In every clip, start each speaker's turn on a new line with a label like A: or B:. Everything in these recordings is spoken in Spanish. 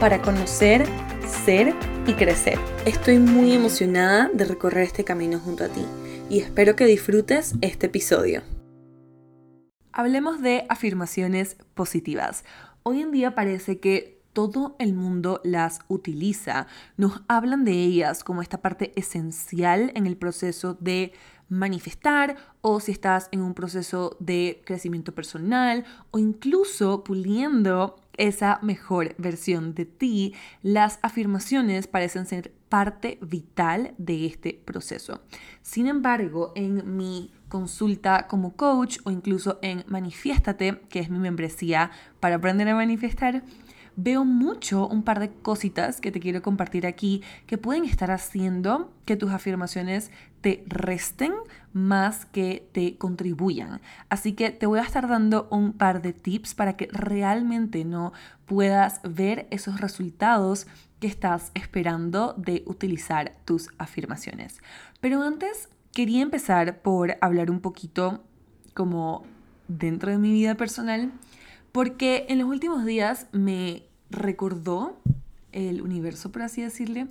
A: para conocer, ser y crecer. Estoy muy emocionada de recorrer este camino junto a ti y espero que disfrutes este episodio. Hablemos de afirmaciones positivas. Hoy en día parece que todo el mundo las utiliza. Nos hablan de ellas como esta parte esencial en el proceso de manifestar o si estás en un proceso de crecimiento personal o incluso puliendo esa mejor versión de ti, las afirmaciones parecen ser parte vital de este proceso. Sin embargo, en mi consulta como coach o incluso en Manifiéstate, que es mi membresía para aprender a manifestar, veo mucho un par de cositas que te quiero compartir aquí que pueden estar haciendo que tus afirmaciones te resten más que te contribuyan. Así que te voy a estar dando un par de tips para que realmente no puedas ver esos resultados que estás esperando de utilizar tus afirmaciones. Pero antes quería empezar por hablar un poquito como dentro de mi vida personal porque en los últimos días me recordó el universo, por así decirle,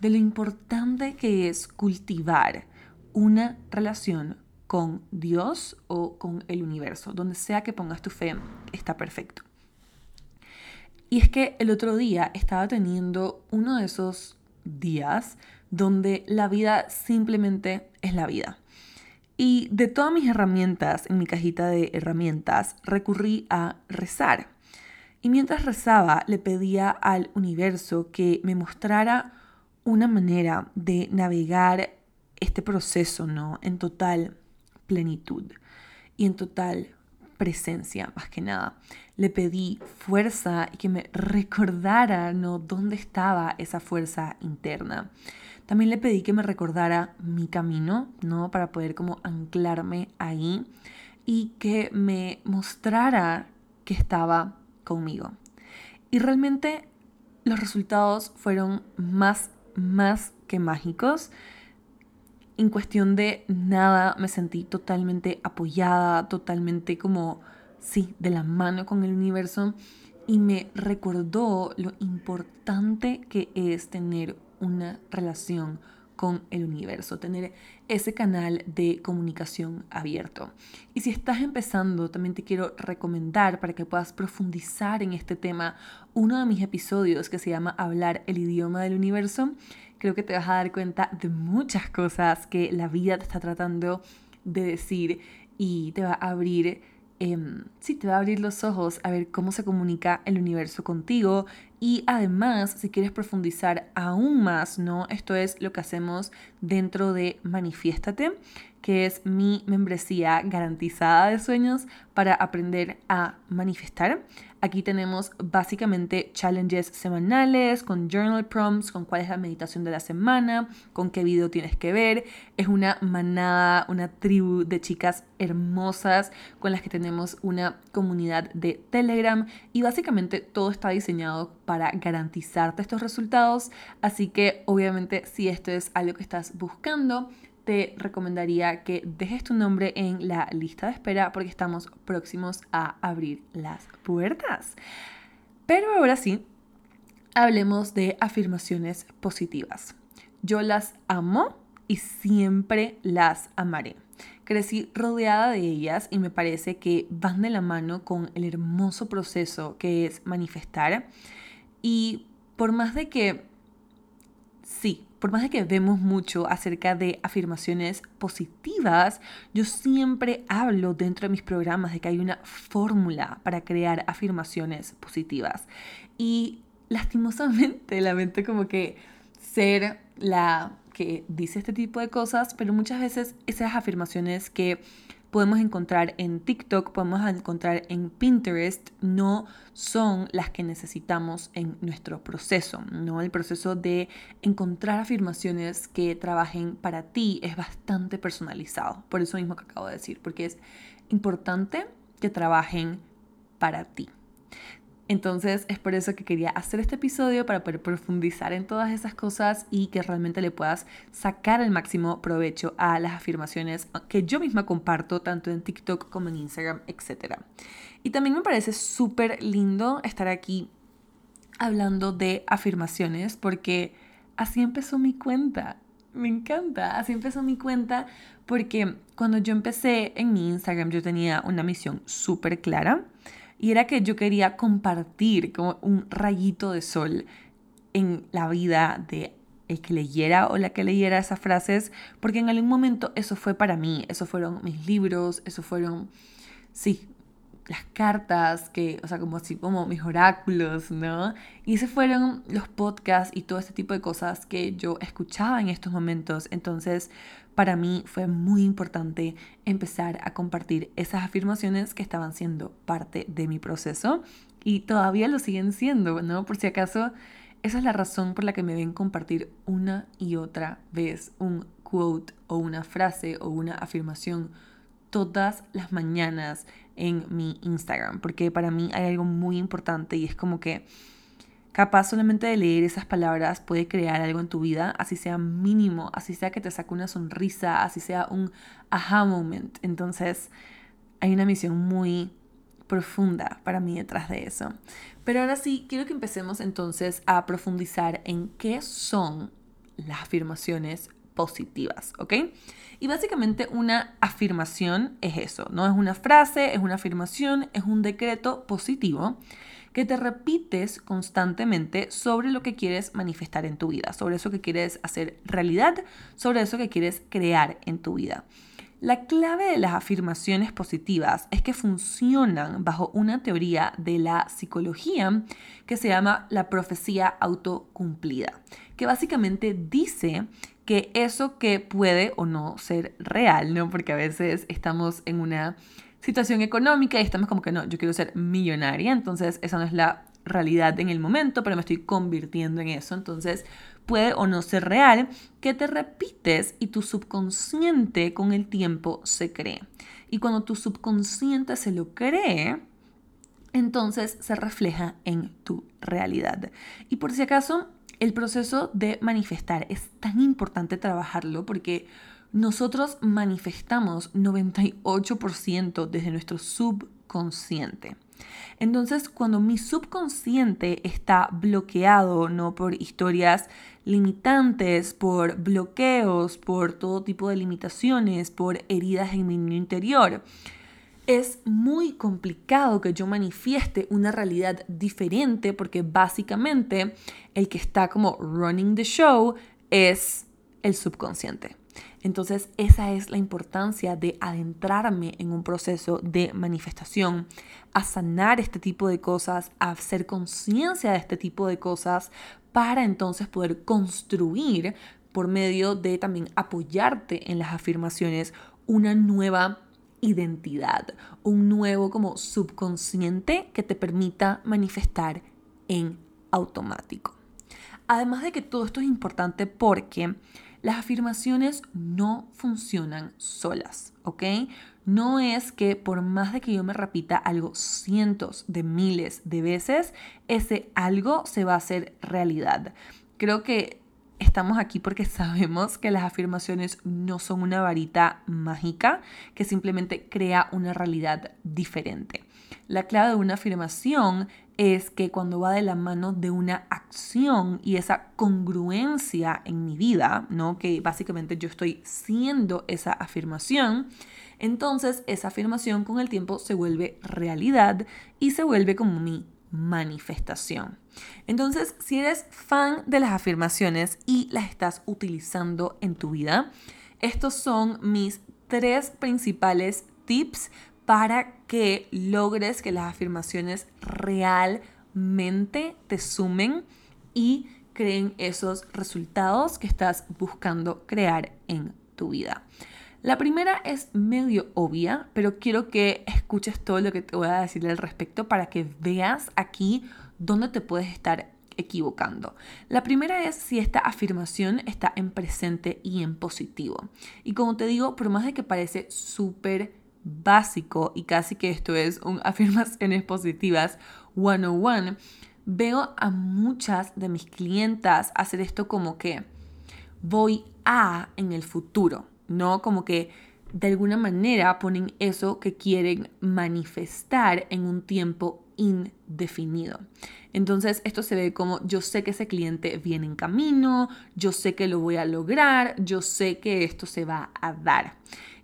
A: de lo importante que es cultivar una relación con Dios o con el universo. Donde sea que pongas tu fe, está perfecto. Y es que el otro día estaba teniendo uno de esos días donde la vida simplemente es la vida. Y de todas mis herramientas en mi cajita de herramientas, recurrí a rezar. Y mientras rezaba, le pedía al universo que me mostrara una manera de navegar este proceso, ¿no? En total plenitud y en total presencia, más que nada. Le pedí fuerza y que me recordara, ¿no? Dónde estaba esa fuerza interna. También le pedí que me recordara mi camino, ¿no? Para poder como anclarme ahí y que me mostrara que estaba conmigo. Y realmente los resultados fueron más, más que mágicos. En cuestión de nada me sentí totalmente apoyada, totalmente como, sí, de la mano con el universo. Y me recordó lo importante que es tener una relación con el universo, tener ese canal de comunicación abierto. Y si estás empezando, también te quiero recomendar para que puedas profundizar en este tema uno de mis episodios que se llama Hablar el idioma del universo. Creo que te vas a dar cuenta de muchas cosas que la vida te está tratando de decir y te va a abrir Em, sí, te va a abrir los ojos a ver cómo se comunica el universo contigo y además, si quieres profundizar aún más, ¿no? Esto es lo que hacemos dentro de Manifiéstate, que es mi membresía garantizada de sueños para aprender a manifestar. Aquí tenemos básicamente challenges semanales con journal prompts, con cuál es la meditación de la semana, con qué video tienes que ver. Es una manada, una tribu de chicas hermosas con las que tenemos una comunidad de Telegram y básicamente todo está diseñado para garantizarte estos resultados. Así que obviamente si esto es algo que estás buscando, te recomendaría que dejes tu nombre en la lista de espera porque estamos próximos a abrir las puertas. Pero ahora sí, hablemos de afirmaciones positivas. Yo las amo y siempre las amaré. Crecí rodeada de ellas y me parece que van de la mano con el hermoso proceso que es manifestar. Y por más de que, por más de que vemos mucho acerca de afirmaciones positivas, yo siempre hablo dentro de mis programas de que hay una fórmula para crear afirmaciones positivas. Y lastimosamente lamento como que ser la que dice este tipo de cosas, pero muchas veces esas afirmaciones que podemos encontrar en TikTok, podemos encontrar en Pinterest, no son las que necesitamos en nuestro proceso, ¿no? El proceso de encontrar afirmaciones que trabajen para ti es bastante personalizado, por eso mismo que acabo de decir, porque es importante que trabajen para ti. Entonces es por eso que quería hacer este episodio para poder profundizar en todas esas cosas y que realmente le puedas sacar el máximo provecho a las afirmaciones que yo misma comparto tanto en TikTok como en Instagram, etc. Y también me parece súper lindo estar aquí hablando de afirmaciones porque así empezó mi cuenta. Me encanta, así empezó mi cuenta porque cuando yo empecé en mi Instagram yo tenía una misión súper clara y era que yo quería compartir como un rayito de sol en la vida de el que leyera o la que leyera esas frases, porque en algún momento eso fue para mí, eso fueron mis libros, eso fueron, sí, las cartas, que, o sea, como así, como mis oráculos, ¿no? Y esos fueron los podcasts y todo este tipo de cosas que yo escuchaba en estos momentos. Entonces, para mí fue muy importante empezar a compartir esas afirmaciones que estaban siendo parte de mi proceso y todavía lo siguen siendo, ¿no? Por si acaso, esa es la razón por la que me ven compartir una y otra vez un quote o una frase o una afirmación todas las mañanas en mi Instagram, porque para mí hay algo muy importante y es como que capaz solamente de leer esas palabras puede crear algo en tu vida, así sea mínimo, así sea que te saque una sonrisa, así sea un aha moment. Entonces hay una misión muy profunda para mí detrás de eso. Pero ahora sí, quiero que empecemos entonces a profundizar en qué son las afirmaciones positivas, ¿ok? Y básicamente una afirmación es eso, no es una frase, es una afirmación, es un decreto positivo que te repites constantemente sobre lo que quieres manifestar en tu vida, sobre eso que quieres hacer realidad, sobre eso que quieres crear en tu vida. La clave de las afirmaciones positivas es que funcionan bajo una teoría de la psicología que se llama la profecía autocumplida, que básicamente dice que eso que puede o no ser real, ¿no? Porque a veces estamos en una situación económica y estamos como que no, yo quiero ser millonaria, entonces esa no es la realidad en el momento, pero me estoy convirtiendo en eso, entonces puede o no ser real, que te repites y tu subconsciente con el tiempo se cree. Y cuando tu subconsciente se lo cree, entonces se refleja en tu realidad. Y por si acaso, el proceso de manifestar es tan importante trabajarlo porque nosotros manifestamos 98% desde nuestro subconsciente. Entonces, cuando mi subconsciente está bloqueado, no por historias limitantes, por bloqueos, por todo tipo de limitaciones, por heridas en mi interior, es muy complicado que yo manifieste una realidad diferente porque básicamente el que está como running the show es el subconsciente. Entonces esa es la importancia de adentrarme en un proceso de manifestación, a sanar este tipo de cosas, a hacer conciencia de este tipo de cosas para entonces poder construir por medio de también apoyarte en las afirmaciones una nueva identidad, un nuevo como subconsciente que te permita manifestar en automático. Además de que todo esto es importante porque las afirmaciones no funcionan solas, ¿ok? No es que por más de que yo me repita algo cientos de miles de veces, ese algo se va a hacer realidad. Creo que estamos aquí porque sabemos que las afirmaciones no son una varita mágica que simplemente crea una realidad diferente. La clave de una afirmación es que cuando va de la mano de una acción y esa congruencia en mi vida, ¿no? Que básicamente yo estoy siendo esa afirmación, entonces esa afirmación con el tiempo se vuelve realidad y se vuelve como mi manifestación. Entonces, si eres fan de las afirmaciones y las estás utilizando en tu vida, estos son mis tres principales tips para que logres que las afirmaciones realmente te sumen y creen esos resultados que estás buscando crear en tu vida. La primera es medio obvia, pero quiero que escuches todo lo que te voy a decir al respecto para que veas aquí dónde te puedes estar equivocando. La primera es si esta afirmación está en presente y en positivo. Y como te digo, por más de que parece súper básico y casi que esto es un afirmaciones positivas 101, veo a muchas de mis clientas hacer esto como que voy a en el futuro, ¿no? Como que de alguna manera ponen eso que quieren manifestar en un tiempo indefinido. Entonces esto se ve como yo sé que ese cliente viene en camino, yo sé que lo voy a lograr, yo sé que esto se va a dar.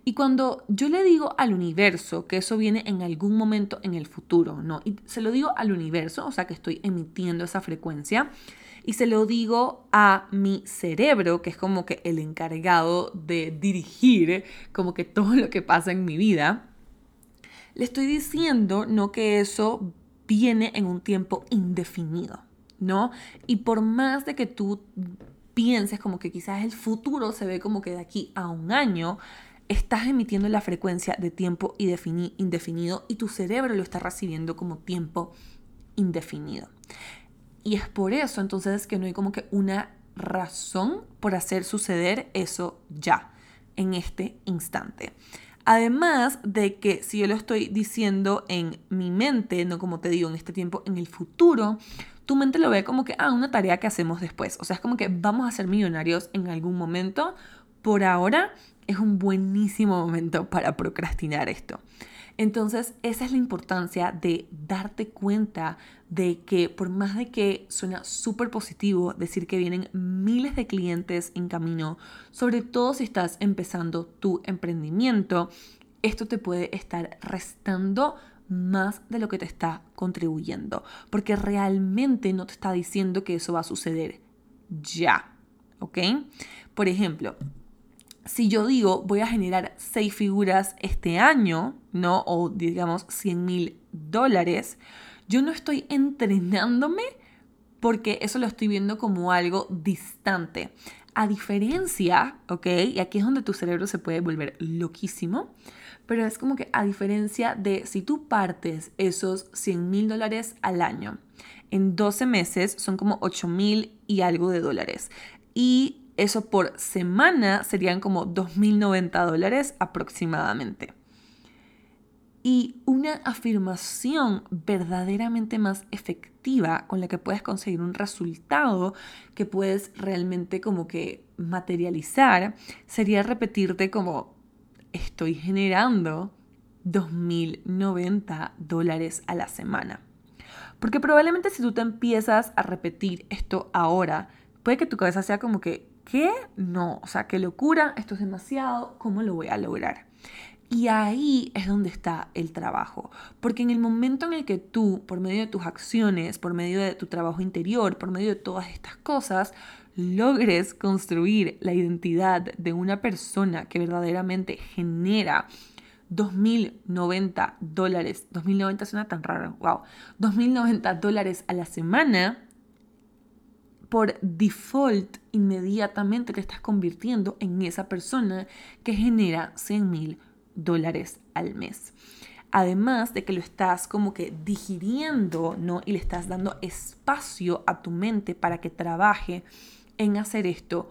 A: Y cuando yo le digo al universo que eso viene en algún momento en el futuro, ¿no? Y se lo digo al universo, o sea que estoy emitiendo esa frecuencia, y se lo digo a mi cerebro, que es como que el encargado de dirigir como que todo lo que pasa en mi vida, le estoy diciendo no que eso viene en un tiempo indefinido, ¿no? Y por más de que tú pienses como que quizás el futuro se ve como que de aquí a un año, estás emitiendo la frecuencia de tiempo indefinido y tu cerebro lo está recibiendo como tiempo indefinido. Y es por eso entonces que no hay como que una razón por hacer suceder eso ya, en este instante. Además de que si yo lo estoy diciendo en mi mente, no como te digo en este tiempo, en el futuro, tu mente lo ve como que, ah, una tarea que hacemos después. O sea, es como que vamos a ser millonarios en algún momento. Por ahora es un buenísimo momento para procrastinar esto. Entonces, esa es la importancia de darte cuenta de que por más de que suena súper positivo decir que vienen miles de clientes en camino, sobre todo si estás empezando tu emprendimiento, esto te puede estar restando más de lo que te está contribuyendo, porque realmente no te está diciendo que eso va a suceder ya, ¿ok? Por ejemplo, si yo digo voy a generar seis figuras este año, ¿no? O digamos 100 mil dólares, yo no estoy entrenándome porque eso lo estoy viendo como algo distante. A diferencia, ¿ok? Y aquí es donde tu cerebro se puede volver loquísimo, pero es como que a diferencia de si tú partes esos 100 mil dólares al año, en 12 meses son como 8 mil y algo de dólares. Y eso por semana serían como 2.090 dólares aproximadamente. Y una afirmación verdaderamente más efectiva con la que puedes conseguir un resultado que puedes realmente como que materializar sería repetirte como estoy generando 2.090 dólares a la semana. Porque probablemente si tú te empiezas a repetir esto ahora, puede que tu cabeza sea como que ¿Qué? No, o sea, qué locura, esto es demasiado, ¿cómo lo voy a lograr? Y ahí es donde está el trabajo. Porque en el momento en el que tú, por medio de tus acciones, por medio de tu trabajo interior, por medio de todas estas cosas, logres construir la identidad de una persona que verdaderamente genera 2.090 dólares, 2.090 suena tan raro, wow, 2.090 dólares a la semana, por default inmediatamente te estás convirtiendo en esa persona que genera 100 mil dólares al mes. Además de que lo estás como que digiriendo, ¿no? Y le estás dando espacio a tu mente para que trabaje en hacer esto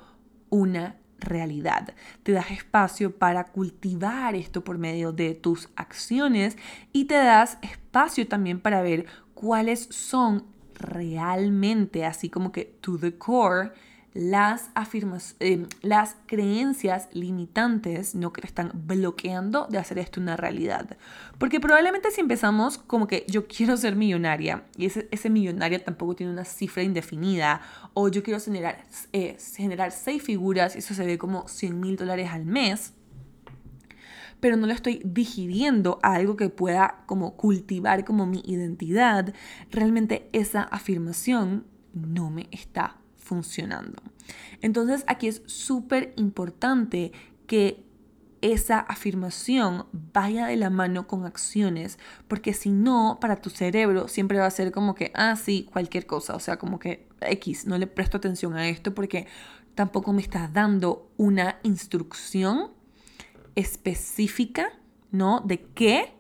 A: una realidad. Te das espacio para cultivar esto por medio de tus acciones y te das espacio también para ver cuáles son realmente, así como que to the core, las eh, las creencias limitantes no que están bloqueando de hacer esto una realidad. Porque probablemente si empezamos como que yo quiero ser millonaria y ese, ese millonaria tampoco tiene una cifra indefinida o yo quiero generar, eh, generar seis figuras y eso se ve como 100 mil dólares al mes, pero no lo estoy digiriendo a algo que pueda como cultivar como mi identidad, realmente esa afirmación no me está funcionando. Entonces aquí es súper importante que esa afirmación vaya de la mano con acciones, porque si no, para tu cerebro siempre va a ser como que, ah, sí, cualquier cosa, o sea, como que X, no le presto atención a esto porque tampoco me estás dando una instrucción específica, ¿no? De qué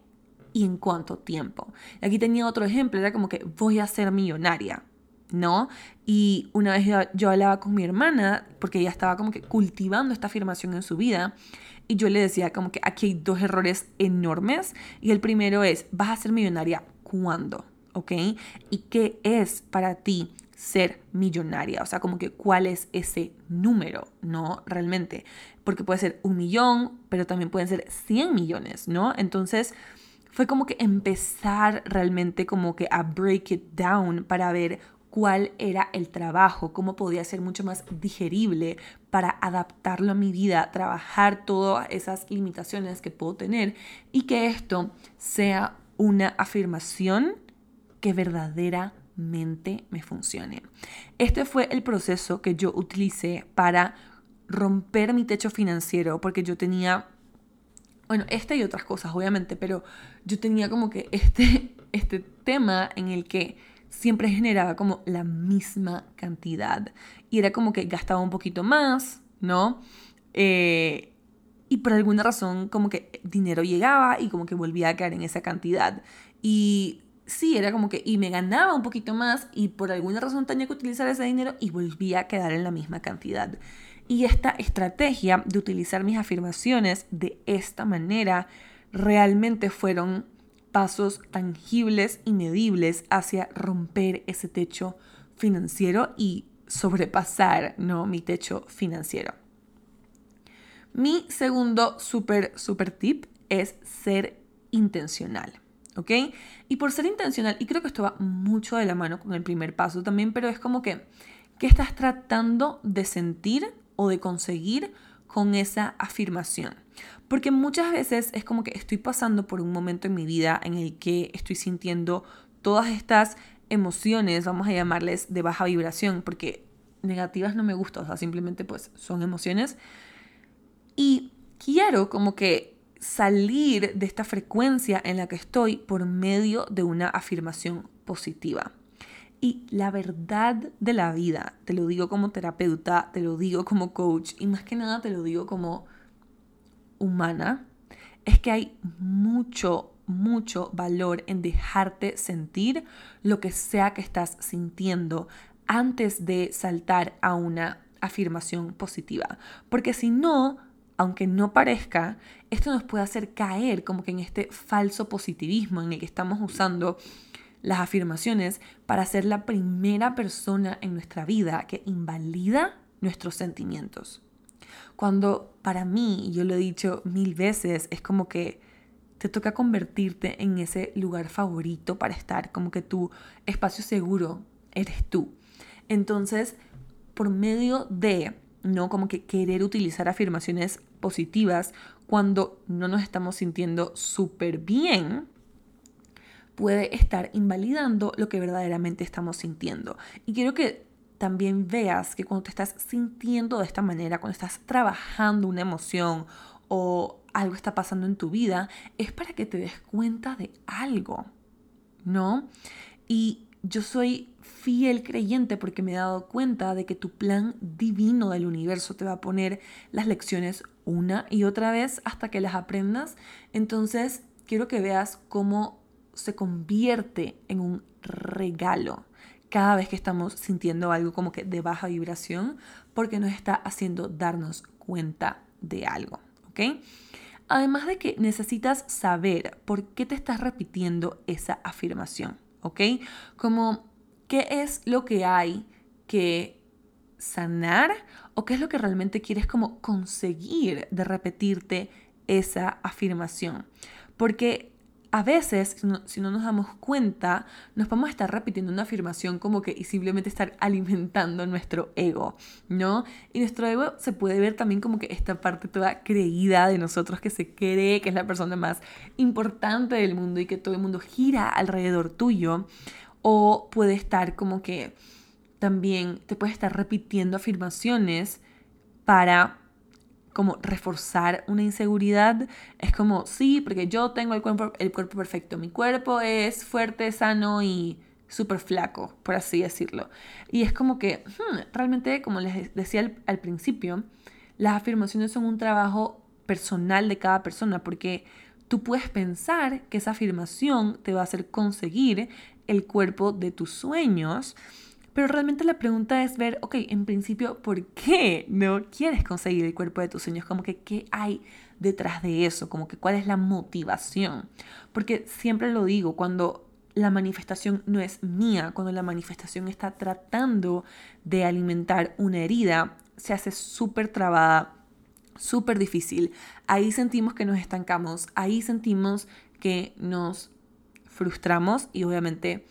A: y en cuánto tiempo. aquí tenía otro ejemplo, era como que voy a ser millonaria, ¿no? Y una vez yo, hablaba con mi hermana, porque ella estaba como que cultivando esta afirmación en su vida, y yo le decía como que aquí hay dos errores enormes, y el primero es, vas a ser millonaria cuándo, ¿ok? ¿Y qué es para ti ser millonaria? O sea, como que cuál es ese número, ¿no? Realmente, porque puede ser un millón, pero también pueden ser 100 millones, ¿no? Entonces fue como que empezar realmente como que a break it down para ver cuál era el trabajo, cómo podía ser mucho más digerible para adaptarlo a mi vida, trabajar todas esas limitaciones que puedo tener y que esto sea una afirmación que verdaderamente me funcione. Este fue el proceso que yo utilicé para romper mi techo financiero porque yo tenía bueno, este y otras cosas, obviamente, pero yo tenía como que este, este tema en el que siempre generaba como la misma cantidad. Y era como que gastaba un poquito más, ¿no? Eh, y por alguna razón como que dinero llegaba y como que volvía a caer en esa cantidad. Y sí, era como que, y me ganaba un poquito más y por alguna razón tenía que utilizar ese dinero y volvía a quedar en la misma cantidad. Y esta estrategia de utilizar mis afirmaciones de esta manera realmente fueron pasos tangibles y medibles hacia romper ese techo financiero y sobrepasar ¿no? mi techo financiero. Mi segundo súper, súper tip es ser intencional. ¿Ok? Y por ser intencional, y creo que esto va mucho de la mano con el primer paso también, pero es como que, ¿qué estás tratando de sentir o de conseguir con esa afirmación. Porque muchas veces es como que estoy pasando por un momento en mi vida en el que estoy sintiendo todas estas emociones, vamos a llamarles de baja vibración, porque negativas no me gustan, o sea, simplemente pues son emociones. Y quiero como que salir de esta frecuencia en la que estoy por medio de una afirmación positiva. Y la verdad de la vida, te lo digo como terapeuta, te lo digo como coach y más que nada te lo digo como humana, es que hay mucho, mucho valor en dejarte sentir lo que sea que estás sintiendo antes de saltar a una afirmación positiva. Porque si no, aunque no parezca, esto nos puede hacer caer como que en este falso positivismo en el que estamos usando las afirmaciones para ser la primera persona en nuestra vida que invalida nuestros sentimientos. Cuando para mí, yo lo he dicho mil veces, es como que te toca convertirte en ese lugar favorito para estar, como que tu espacio seguro eres tú. Entonces, por medio de, ¿no? Como que querer utilizar afirmaciones positivas cuando no nos estamos sintiendo súper bien, puede estar invalidando lo que verdaderamente estamos sintiendo. Y quiero que también veas que cuando te estás sintiendo de esta manera, cuando estás trabajando una emoción o algo está pasando en tu vida, es para que te des cuenta de algo, ¿no? Y yo soy fiel creyente porque me he dado cuenta de que tu plan divino del universo te va a poner las lecciones una y otra vez hasta que las aprendas. Entonces, quiero que veas cómo se convierte en un regalo cada vez que estamos sintiendo algo como que de baja vibración porque nos está haciendo darnos cuenta de algo, ¿ok? Además de que necesitas saber por qué te estás repitiendo esa afirmación, ¿ok? Como qué es lo que hay que sanar o qué es lo que realmente quieres como conseguir de repetirte esa afirmación. Porque a veces, si no, nos damos cuenta, nos vamos a estar repitiendo una afirmación como que y simplemente estar alimentando nuestro ego, ¿no? Y nuestro ego se puede ver también como que esta parte toda creída de nosotros que se cree que es la persona más importante del mundo y que todo el mundo gira alrededor tuyo. O puede estar como que también te puede estar repitiendo afirmaciones para como reforzar una inseguridad. Es como, sí, porque yo tengo el cuerpo, el cuerpo perfecto. Mi cuerpo es fuerte, sano y súper flaco, por así decirlo. Y es como que, hmm, realmente, como les decía al, al principio, las afirmaciones son un trabajo personal de cada persona, porque tú puedes pensar que esa afirmación te va a hacer conseguir el cuerpo de tus sueños, pero realmente la pregunta es ver, ok, en principio, ¿por qué no quieres conseguir el cuerpo de tus sueños? Como que, ¿qué hay detrás de eso? Como que, ¿cuál es la motivación? Porque siempre lo digo, cuando la manifestación no es mía, cuando la manifestación está tratando de alimentar una herida, se hace súper trabada, súper difícil. Ahí sentimos que nos estancamos, ahí sentimos que nos frustramos y obviamente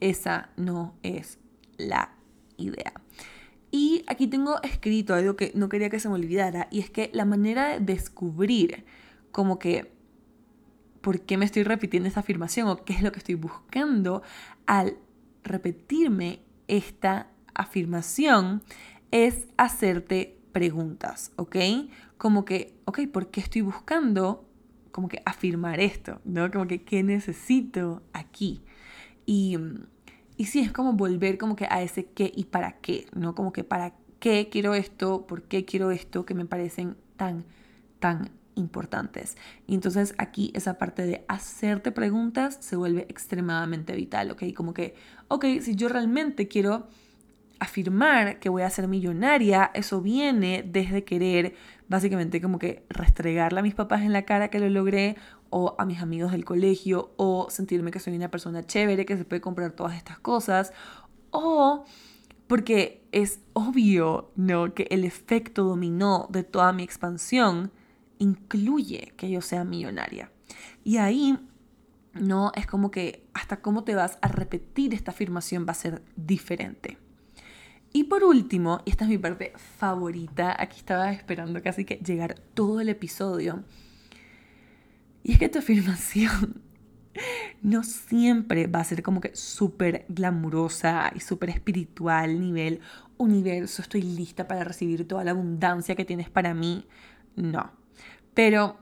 A: esa no es la idea. Y aquí tengo escrito algo que no quería que se me olvidara, y es que la manera de descubrir como que por qué me estoy repitiendo esta afirmación o qué es lo que estoy buscando al repetirme esta afirmación es hacerte preguntas, ¿ok? Como que, ok, ¿por qué estoy buscando como que afirmar esto? ¿No? Como que, ¿qué necesito aquí? Y y sí, es como volver como que a ese qué y para qué, ¿no? Como que para qué quiero esto, por qué quiero esto, que me parecen tan, tan importantes. Y entonces aquí esa parte de hacerte preguntas se vuelve extremadamente vital, ¿ok? Como que, ok, si yo realmente quiero afirmar que voy a ser millonaria, eso viene desde querer básicamente como que restregarle a mis papás en la cara que lo logré o a mis amigos del colegio o sentirme que soy una persona chévere que se puede comprar todas estas cosas o porque es obvio, ¿no? Que el efecto dominó de toda mi expansión incluye que yo sea millonaria. Y ahí, ¿no? Es como que hasta cómo te vas a repetir esta afirmación va a ser diferente. Y por último, y esta es mi parte favorita, aquí estaba esperando casi que llegar todo el episodio, y es que tu afirmación no siempre va a ser como que súper glamurosa y súper espiritual, nivel universo, estoy lista para recibir toda la abundancia que tienes para mí. No. Pero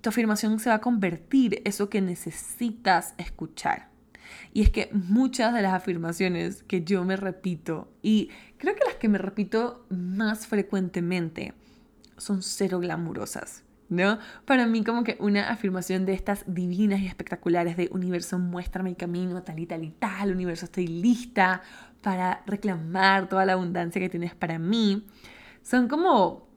A: tu afirmación se va a convertir eso que necesitas escuchar. Y es que muchas de las afirmaciones que yo me repito, y creo que las que me repito más frecuentemente, son cero glamurosas. ¿No? Para mí como que una afirmación de estas divinas y espectaculares de universo muéstrame el camino, tal y tal y tal, universo estoy lista para reclamar toda la abundancia que tienes para mí, son como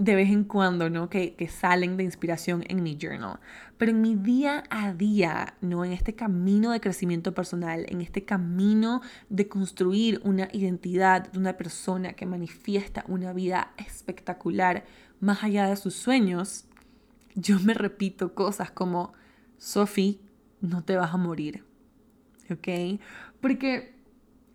A: de vez en cuando, ¿no? Que, que, salen de inspiración en mi journal. Pero en mi día a día, ¿no? En este camino de crecimiento personal, en este camino de construir una identidad de una persona que manifiesta una vida espectacular más allá de sus sueños, yo me repito cosas como, Sophie, no te vas a morir. ¿Ok? Porque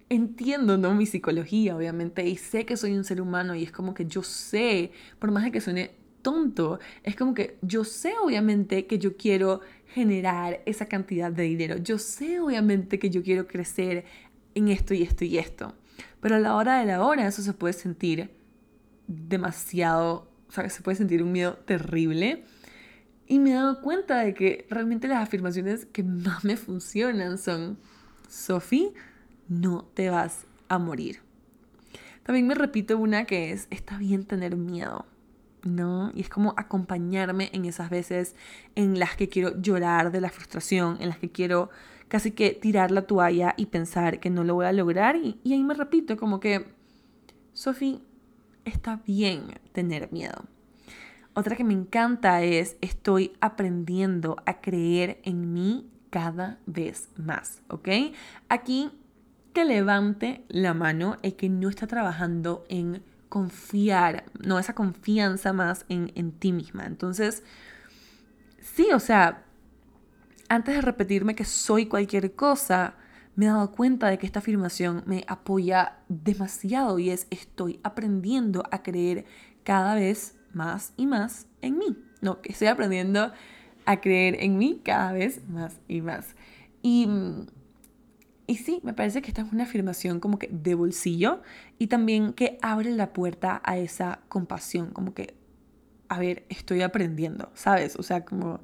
A: entiendo, ¿no? Mi psicología, obviamente, y sé que soy un ser humano y es como que yo sé, por más de que suene tonto, es como que yo sé, obviamente, que yo quiero generar esa cantidad de dinero. Yo sé, obviamente, que yo quiero crecer en esto y esto y esto. Pero a la hora de la hora eso se puede sentir demasiado, o sea, se puede sentir un miedo terrible. Y me he dado cuenta de que realmente las afirmaciones que más me funcionan son, Sophie, no te vas a morir. También me repito una que es, está bien tener miedo, ¿no? Y es como acompañarme en esas veces en las que quiero llorar de la frustración, en las que quiero casi que tirar la toalla y pensar que no lo voy a lograr. Y, ahí me repito como que, Sophie, está bien tener miedo. Otra que me encanta es, estoy aprendiendo a creer en mí cada vez más, ¿ok? Aquí que levante la mano el que no está trabajando en confiar, no esa confianza más en, en ti misma. Entonces, sí, o sea, antes de repetirme que soy cualquier cosa, me he dado cuenta de que esta afirmación me apoya demasiado y es estoy aprendiendo a creer cada vez más y más en mí. No, que estoy aprendiendo a creer en mí cada vez más y más. Y y sí, me parece que esta es una afirmación como que de bolsillo y también que abre la puerta a esa compasión, como que, a ver, estoy aprendiendo, ¿sabes? O sea, como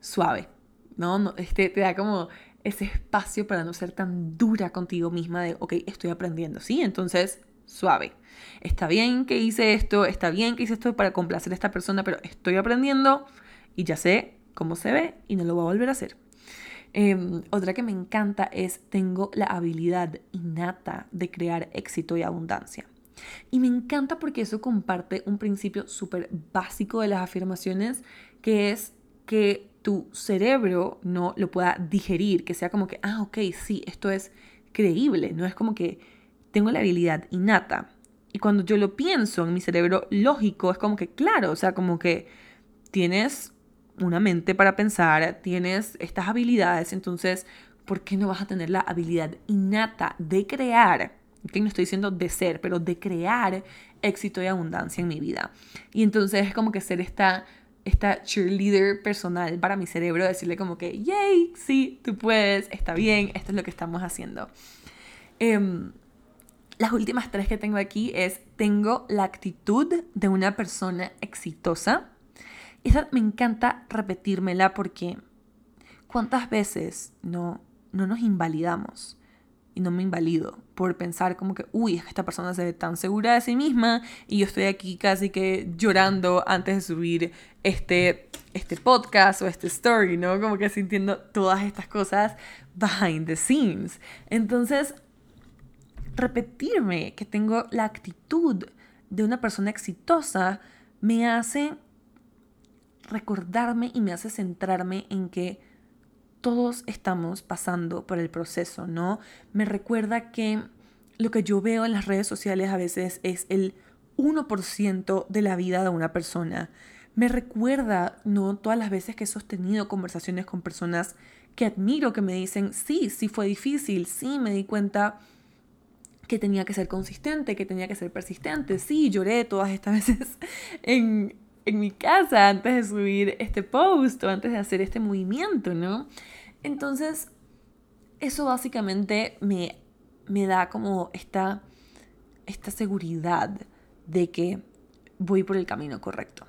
A: suave, ¿no? no este, te da como ese espacio para no ser tan dura contigo misma de, ok, estoy aprendiendo, ¿sí? Entonces, suave. Está bien que hice esto, está bien que hice esto para complacer a esta persona, pero estoy aprendiendo y ya sé cómo se ve y no lo voy a volver a hacer. Em, otra que me encanta es tengo la habilidad innata de crear éxito y abundancia. Y me encanta porque eso comparte un principio súper básico de las afirmaciones, que es que tu cerebro no lo pueda digerir, que sea como que, ah, ok, sí, esto es creíble, no es como que tengo la habilidad innata. Y cuando yo lo pienso en mi cerebro lógico, es como que, claro, o sea, como que tienes una mente para pensar, tienes estas habilidades, entonces, ¿por qué no vas a tener la habilidad innata de crear? Que no estoy diciendo de ser, pero de crear éxito y abundancia en mi vida. Y entonces es como que ser esta esta cheerleader personal para mi cerebro, decirle como que, yay, sí, tú puedes, está bien, esto es lo que estamos haciendo. Em, las últimas tres que tengo aquí es, tengo la actitud de una persona exitosa. Esa me encanta repetírmela porque cuántas veces no, no nos invalidamos y no me invalido por pensar como que, uy, es que esta persona se ve tan segura de sí misma y yo estoy aquí casi que llorando antes de subir este, este podcast o este story, ¿no? Como que sintiendo todas estas cosas behind the scenes. Entonces, repetirme que tengo la actitud de una persona exitosa me hace recordarme y me hace centrarme en que todos estamos pasando por el proceso, ¿no? Me recuerda que lo que yo veo en las redes sociales a veces es el 1% de la vida de una persona. Me recuerda, ¿no? Todas las veces que he sostenido conversaciones con personas que admiro, que me dicen, sí, sí fue difícil, sí, me di cuenta que tenía que ser consistente, que tenía que ser persistente, sí, lloré todas estas veces en, en mi casa antes de subir este post o antes de hacer este movimiento, ¿no? Entonces, eso básicamente me, me da como esta, esta seguridad de que voy por el camino correcto.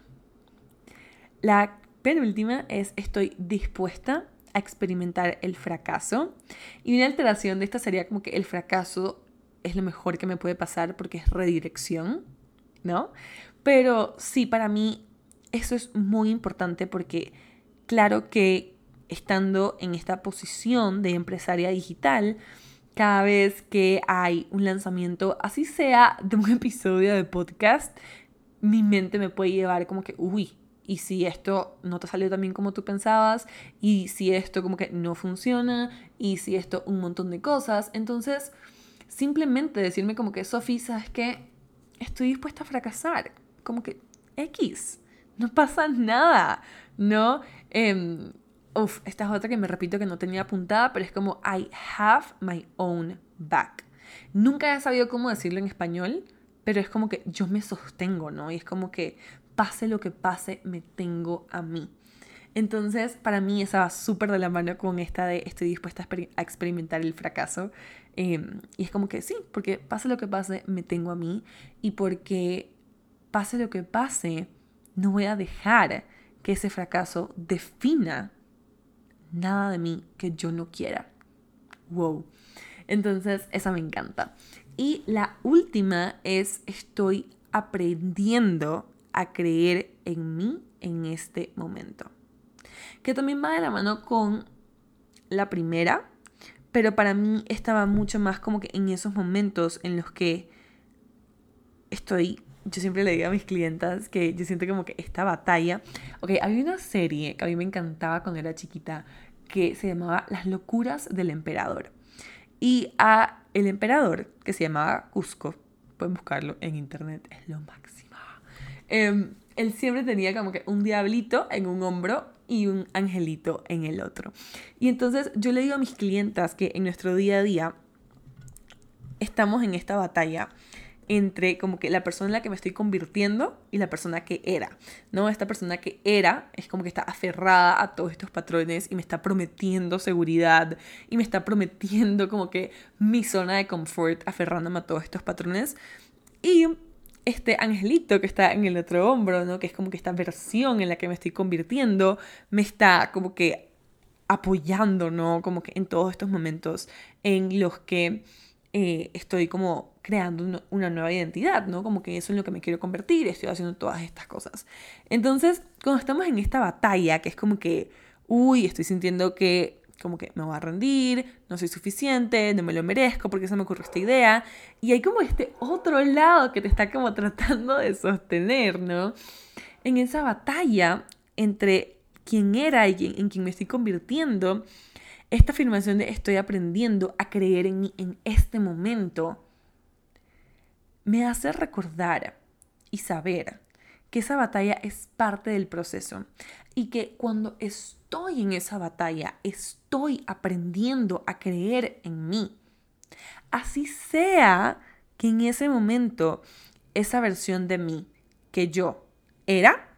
A: La penúltima es estoy dispuesta a experimentar el fracaso. Y una alteración de esta sería como que el fracaso es lo mejor que me puede pasar porque es redirección, ¿no? Pero sí, para mí eso es muy importante porque claro que estando en esta posición de empresaria digital, cada vez que hay un lanzamiento, así sea de un episodio de podcast, mi mente me puede llevar como que, uy, y si esto no te salió tan bien como tú pensabas, y si esto como que no funciona, y si esto un montón de cosas. Entonces, simplemente decirme como que, Sofi, ¿sabes qué? Estoy dispuesta a fracasar. Como que, X, no pasa nada, ¿no? Eh, esta es otra que me repito que no tenía apuntada, pero es como I have my own back. Nunca he sabido cómo decirlo en español, pero es como que yo me sostengo, ¿no? Y es como que pase lo que pase, me tengo a mí. Entonces, para mí esa va súper de la mano con esta de estoy dispuesta a, experimentar el fracaso. Em, y es como que sí, porque pase lo que pase, me tengo a mí. Y porque pase lo que pase, no voy a dejar que ese fracaso defina nada de mí que yo no quiera. Wow. Entonces, esa me encanta. Y la última es estoy aprendiendo a creer en mí en este momento. Que también va de la mano con la primera, pero para mí estaba mucho más como que en esos momentos en los que estoy yo siempre le digo a mis clientas que yo siento como que esta batalla, ok, había una serie que a mí me encantaba cuando era chiquita que se llamaba Las locuras del emperador. Y a el emperador, que se llamaba Cusco, pueden buscarlo en internet, es lo máximo. Em, él siempre tenía como que un diablito en un hombro y un angelito en el otro. Y entonces yo le digo a mis clientas que en nuestro día a día estamos en esta batalla entre como que la persona en la que me estoy convirtiendo y la persona que era, ¿no? Esta persona que era es como que está aferrada a todos estos patrones y me está prometiendo seguridad y me está prometiendo como que mi zona de confort aferrándome a todos estos patrones y este angelito que está en el otro hombro, ¿no? Que es como que esta versión en la que me estoy convirtiendo me está como que apoyando, ¿no? Como que en todos estos momentos en los que eh, estoy como creando una nueva identidad, ¿no? Como que eso es lo que me quiero convertir, estoy haciendo todas estas cosas. Entonces, cuando estamos en esta batalla, que es como que, uy, estoy sintiendo que como que me voy a rendir, no soy suficiente, no me lo merezco porque se me ocurrió esta idea. Y hay como este otro lado que te está como tratando de sostener, ¿no? En esa batalla entre quién era y en quién me estoy convirtiendo, esta afirmación de estoy aprendiendo a creer en mí en este momento me hace recordar y saber que esa batalla es parte del proceso y que cuando estoy en esa batalla estoy aprendiendo a creer en mí. Así sea que en ese momento esa versión de mí que yo era,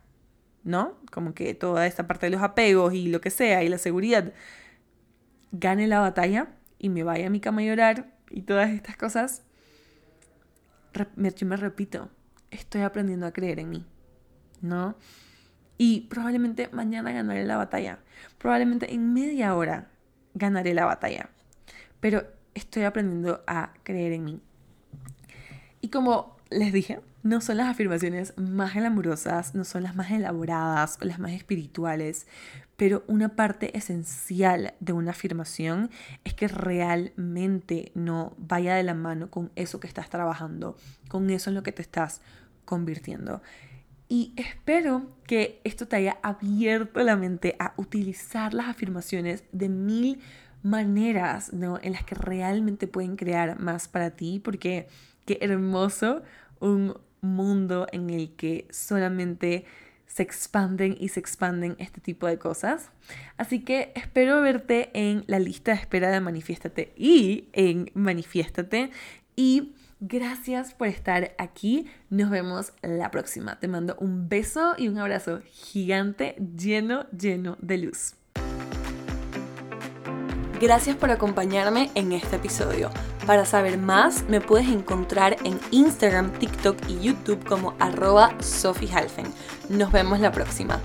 A: ¿no? Como que toda esta parte de los apegos y lo que sea y la seguridad, gane la batalla y me vaya a mi cama a llorar y todas estas cosas, yo me repito, estoy aprendiendo a creer en mí, ¿no? Y probablemente mañana ganaré la batalla. Probablemente en media hora ganaré la batalla. Pero estoy aprendiendo a creer en mí. Y como les dije, no son las afirmaciones más glamurosas, no son las más elaboradas las más espirituales, pero una parte esencial de una afirmación es que realmente no vaya de la mano con eso que estás trabajando, con eso en lo que te estás convirtiendo. Y espero que esto te haya abierto la mente a utilizar las afirmaciones de mil maneras ¿no? en las que realmente pueden crear más para ti, porque qué hermoso un mundo en el que solamente se expanden y se expanden este tipo de cosas. Así que espero verte en la lista de espera de Manifiéstate y en Manifiéstate. Y gracias por estar aquí. Nos vemos la próxima. Te mando un beso y un abrazo gigante lleno, lleno de luz. Gracias por acompañarme en este episodio. Para saber más, me puedes encontrar en Instagram, TikTok y YouTube como arroba Sophie Nos vemos la próxima.